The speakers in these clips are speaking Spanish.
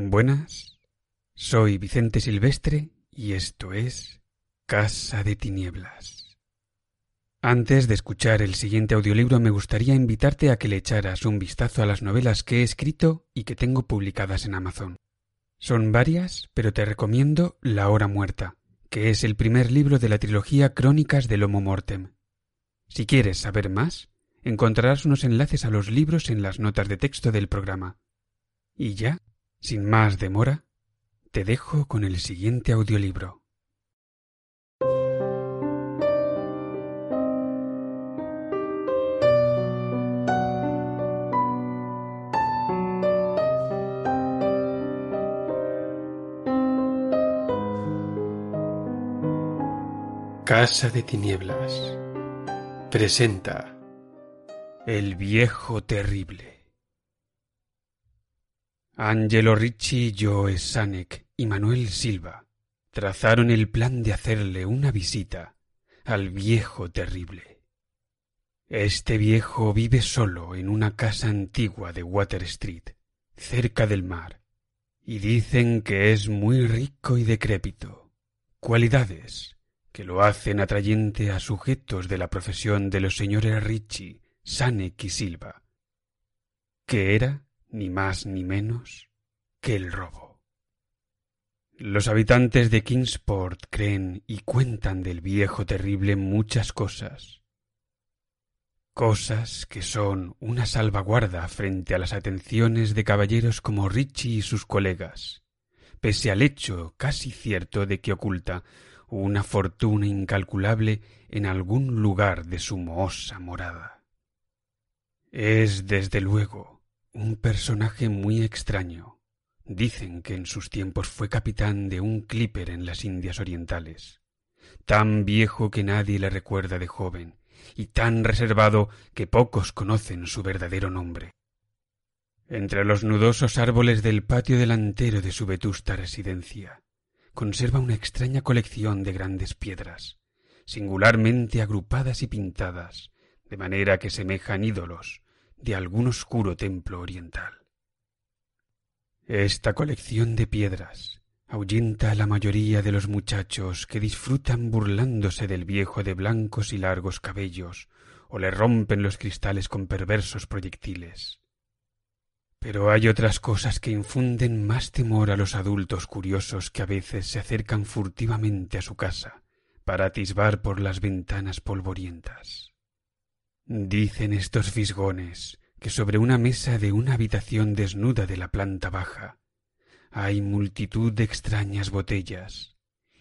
Buenas, soy Vicente Silvestre y esto es Casa de Tinieblas. Antes de escuchar el siguiente audiolibro me gustaría invitarte a que le echaras un vistazo a las novelas que he escrito y que tengo publicadas en Amazon. Son varias, pero te recomiendo La Hora Muerta, que es el primer libro de la trilogía Crónicas del Homo Mortem. Si quieres saber más, encontrarás unos enlaces a los libros en las notas de texto del programa. Y ya, sin más demora, te dejo con el siguiente audiolibro. Casa de Tinieblas presenta El viejo terrible. Angelo Ricci, Joe Sanek y Manuel Silva trazaron el plan de hacerle una visita al viejo terrible. Este viejo vive solo en una casa antigua de Water Street, cerca del mar, y dicen que es muy rico y decrépito. Cualidades que lo hacen atrayente a sujetos de la profesión de los señores Ricci, Sanek y Silva, que era ni más ni menos que el robo. Los habitantes de Kingsport creen y cuentan del viejo terrible muchas cosas, cosas que son una salvaguarda frente a las atenciones de caballeros como Ricci y sus colegas, pese al hecho casi cierto de que oculta una fortuna incalculable en algún lugar de su mohosa morada. Es, desde luego, un personaje muy extraño. Dicen que en sus tiempos fue capitán de un clipper en las Indias Orientales, tan viejo que nadie le recuerda de joven, y tan reservado que pocos conocen su verdadero nombre. Entre los nudosos árboles del patio delantero de su vetusta residencia, conserva una extraña colección de grandes piedras, singularmente agrupadas y pintadas, de manera que semejan ídolos de algún oscuro templo oriental. Esta colección de piedras ahuyenta a la mayoría de los muchachos que disfrutan burlándose del viejo de blancos y largos cabellos o le rompen los cristales con perversos proyectiles. Pero hay otras cosas que infunden más temor a los adultos curiosos que a veces se acercan furtivamente a su casa para atisbar por las ventanas polvorientas. Dicen estos fisgones que sobre una mesa de una habitación desnuda de la planta baja hay multitud de extrañas botellas,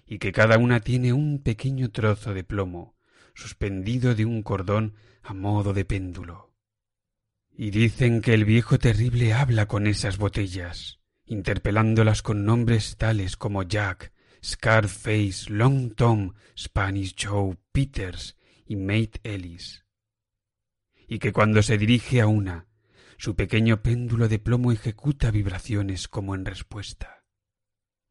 y que cada una tiene un pequeño trozo de plomo suspendido de un cordón a modo de péndulo y dicen que el viejo terrible habla con esas botellas, interpelándolas con nombres tales como Jack, Scarface, Long Tom, Spanish Joe, Peters y Mate Ellis. Y que cuando se dirige a una, su pequeño péndulo de plomo ejecuta vibraciones como en respuesta.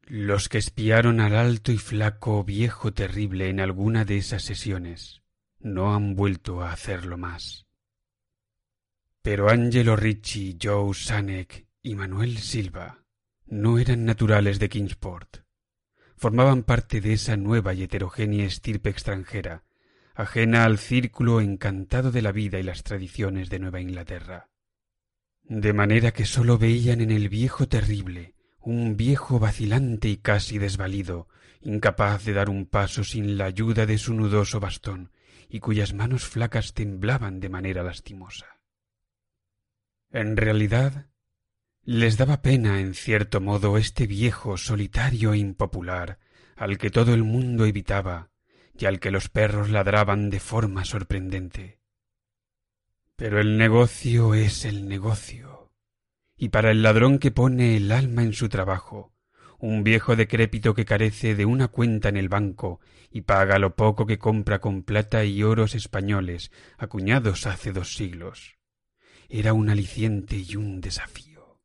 Los que espiaron al alto y flaco viejo terrible en alguna de esas sesiones no han vuelto a hacerlo más. Pero Angelo Ricci, Joe Sanek y Manuel Silva no eran naturales de Kingsport. Formaban parte de esa nueva y heterogénea estirpe extranjera, ajena al círculo encantado de la vida y las tradiciones de Nueva Inglaterra. De manera que sólo veían en el viejo terrible un viejo vacilante y casi desvalido, incapaz de dar un paso sin la ayuda de su nudoso bastón, y cuyas manos flacas temblaban de manera lastimosa. En realidad, les daba pena en cierto modo este viejo solitario e impopular al que todo el mundo evitaba y al que los perros ladraban de forma sorprendente. Pero el negocio es el negocio, y para el ladrón que pone el alma en su trabajo, un viejo decrépito que carece de una cuenta en el banco y paga lo poco que compra con plata y oros españoles acuñados hace dos siglos. Era un aliciente y un desafío.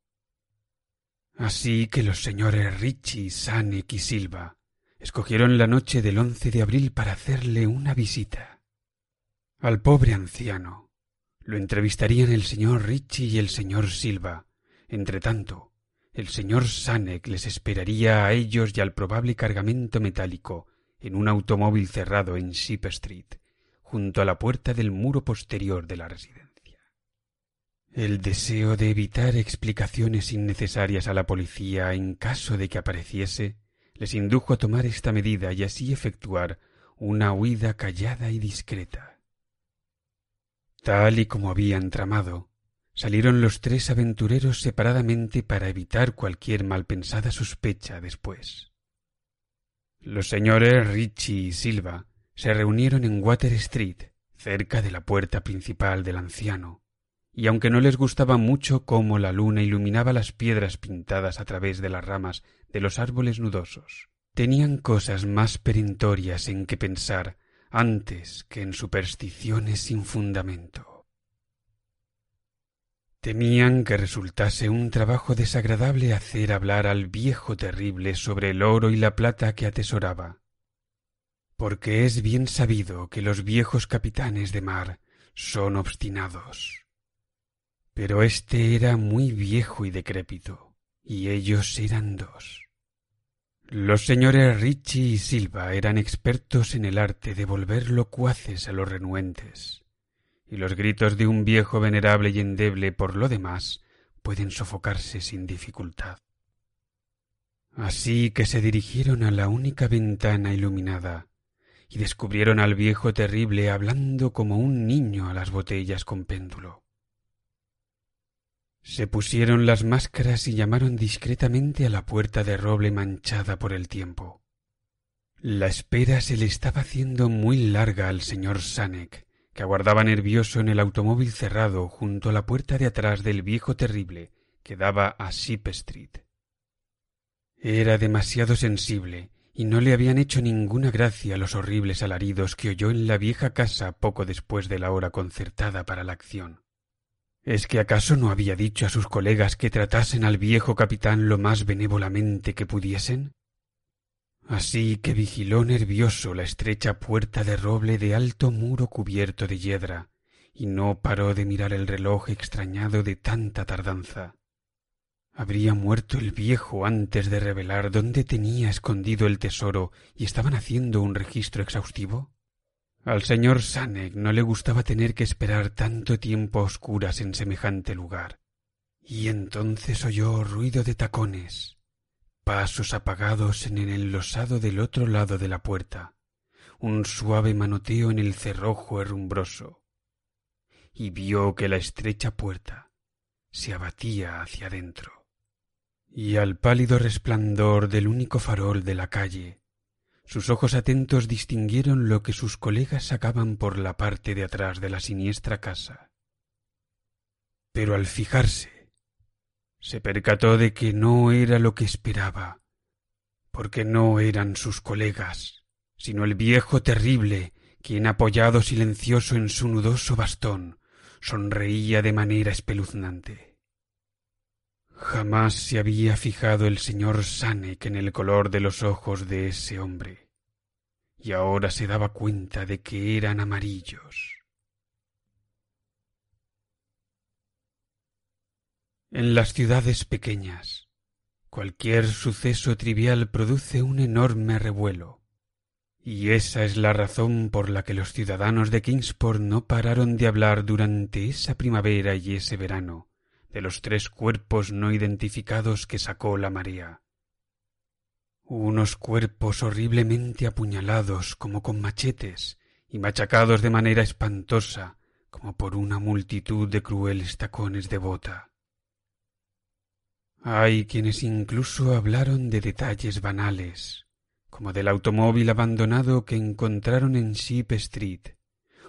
Así que los señores Ricci, Sanek y Silva escogieron la noche del once de abril para hacerle una visita. Al pobre anciano lo entrevistarían el señor Ricci y el señor Silva. Entretanto, el señor Sanek les esperaría a ellos y al probable cargamento metálico en un automóvil cerrado en Ship Street, junto a la puerta del muro posterior de la residencia. El deseo de evitar explicaciones innecesarias a la policía en caso de que apareciese les indujo a tomar esta medida y así efectuar una huida callada y discreta. Tal y como habían tramado, salieron los tres aventureros separadamente para evitar cualquier malpensada sospecha después. Los señores Ritchie y Silva se reunieron en Water Street, cerca de la puerta principal del anciano, y aunque no les gustaba mucho cómo la luna iluminaba las piedras pintadas a través de las ramas de los árboles nudosos, tenían cosas más perentorias en que pensar antes que en supersticiones sin fundamento. Temían que resultase un trabajo desagradable hacer hablar al viejo terrible sobre el oro y la plata que atesoraba, porque es bien sabido que los viejos capitanes de mar son obstinados. Pero éste era muy viejo y decrépito, y ellos eran dos. Los señores Ricci y Silva eran expertos en el arte de volver locuaces a los renuentes, y los gritos de un viejo venerable y endeble por lo demás pueden sofocarse sin dificultad. Así que se dirigieron a la única ventana iluminada y descubrieron al viejo terrible hablando como un niño a las botellas con péndulo. Se pusieron las máscaras y llamaron discretamente a la puerta de roble manchada por el tiempo. La espera se le estaba haciendo muy larga al señor Sanek, que aguardaba nervioso en el automóvil cerrado junto a la puerta de atrás del viejo terrible que daba a Ship Street. Era demasiado sensible y no le habían hecho ninguna gracia los horribles alaridos que oyó en la vieja casa poco después de la hora concertada para la acción. ¿Es que acaso no había dicho a sus colegas que tratasen al viejo capitán lo más benévolamente que pudiesen? Así que vigiló nervioso la estrecha puerta de roble de alto muro cubierto de hiedra, y no paró de mirar el reloj extrañado de tanta tardanza. ¿Habría muerto el viejo antes de revelar dónde tenía escondido el tesoro y estaban haciendo un registro exhaustivo? Al señor Sanek no le gustaba tener que esperar tanto tiempo a oscuras en semejante lugar. Y entonces oyó ruido de tacones, pasos apagados en el enlosado del otro lado de la puerta, un suave manoteo en el cerrojo herrumbroso, y vio que la estrecha puerta se abatía hacia adentro. Y al pálido resplandor del único farol de la calle sus ojos atentos distinguieron lo que sus colegas sacaban por la parte de atrás de la siniestra casa. Pero al fijarse, se percató de que no era lo que esperaba, porque no eran sus colegas, sino el viejo terrible, quien apoyado silencioso en su nudoso bastón, sonreía de manera espeluznante. Jamás se había fijado el señor Sanek en el color de los ojos de ese hombre, y ahora se daba cuenta de que eran amarillos. En las ciudades pequeñas, cualquier suceso trivial produce un enorme revuelo, y esa es la razón por la que los ciudadanos de Kingsport no pararon de hablar durante esa primavera y ese verano de los tres cuerpos no identificados que sacó la marea. Unos cuerpos horriblemente apuñalados como con machetes y machacados de manera espantosa como por una multitud de crueles tacones de bota. Hay quienes incluso hablaron de detalles banales, como del automóvil abandonado que encontraron en Ship Street,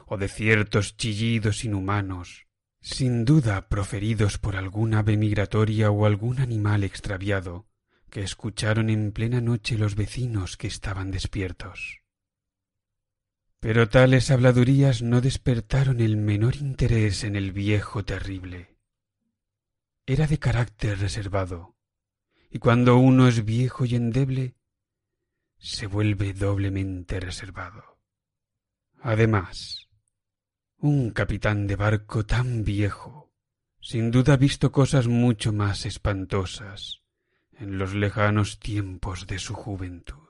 o de ciertos chillidos inhumanos sin duda proferidos por algún ave migratoria o algún animal extraviado, que escucharon en plena noche los vecinos que estaban despiertos. Pero tales habladurías no despertaron el menor interés en el viejo terrible. Era de carácter reservado, y cuando uno es viejo y endeble, se vuelve doblemente reservado. Además, un capitán de barco tan viejo, sin duda ha visto cosas mucho más espantosas en los lejanos tiempos de su juventud.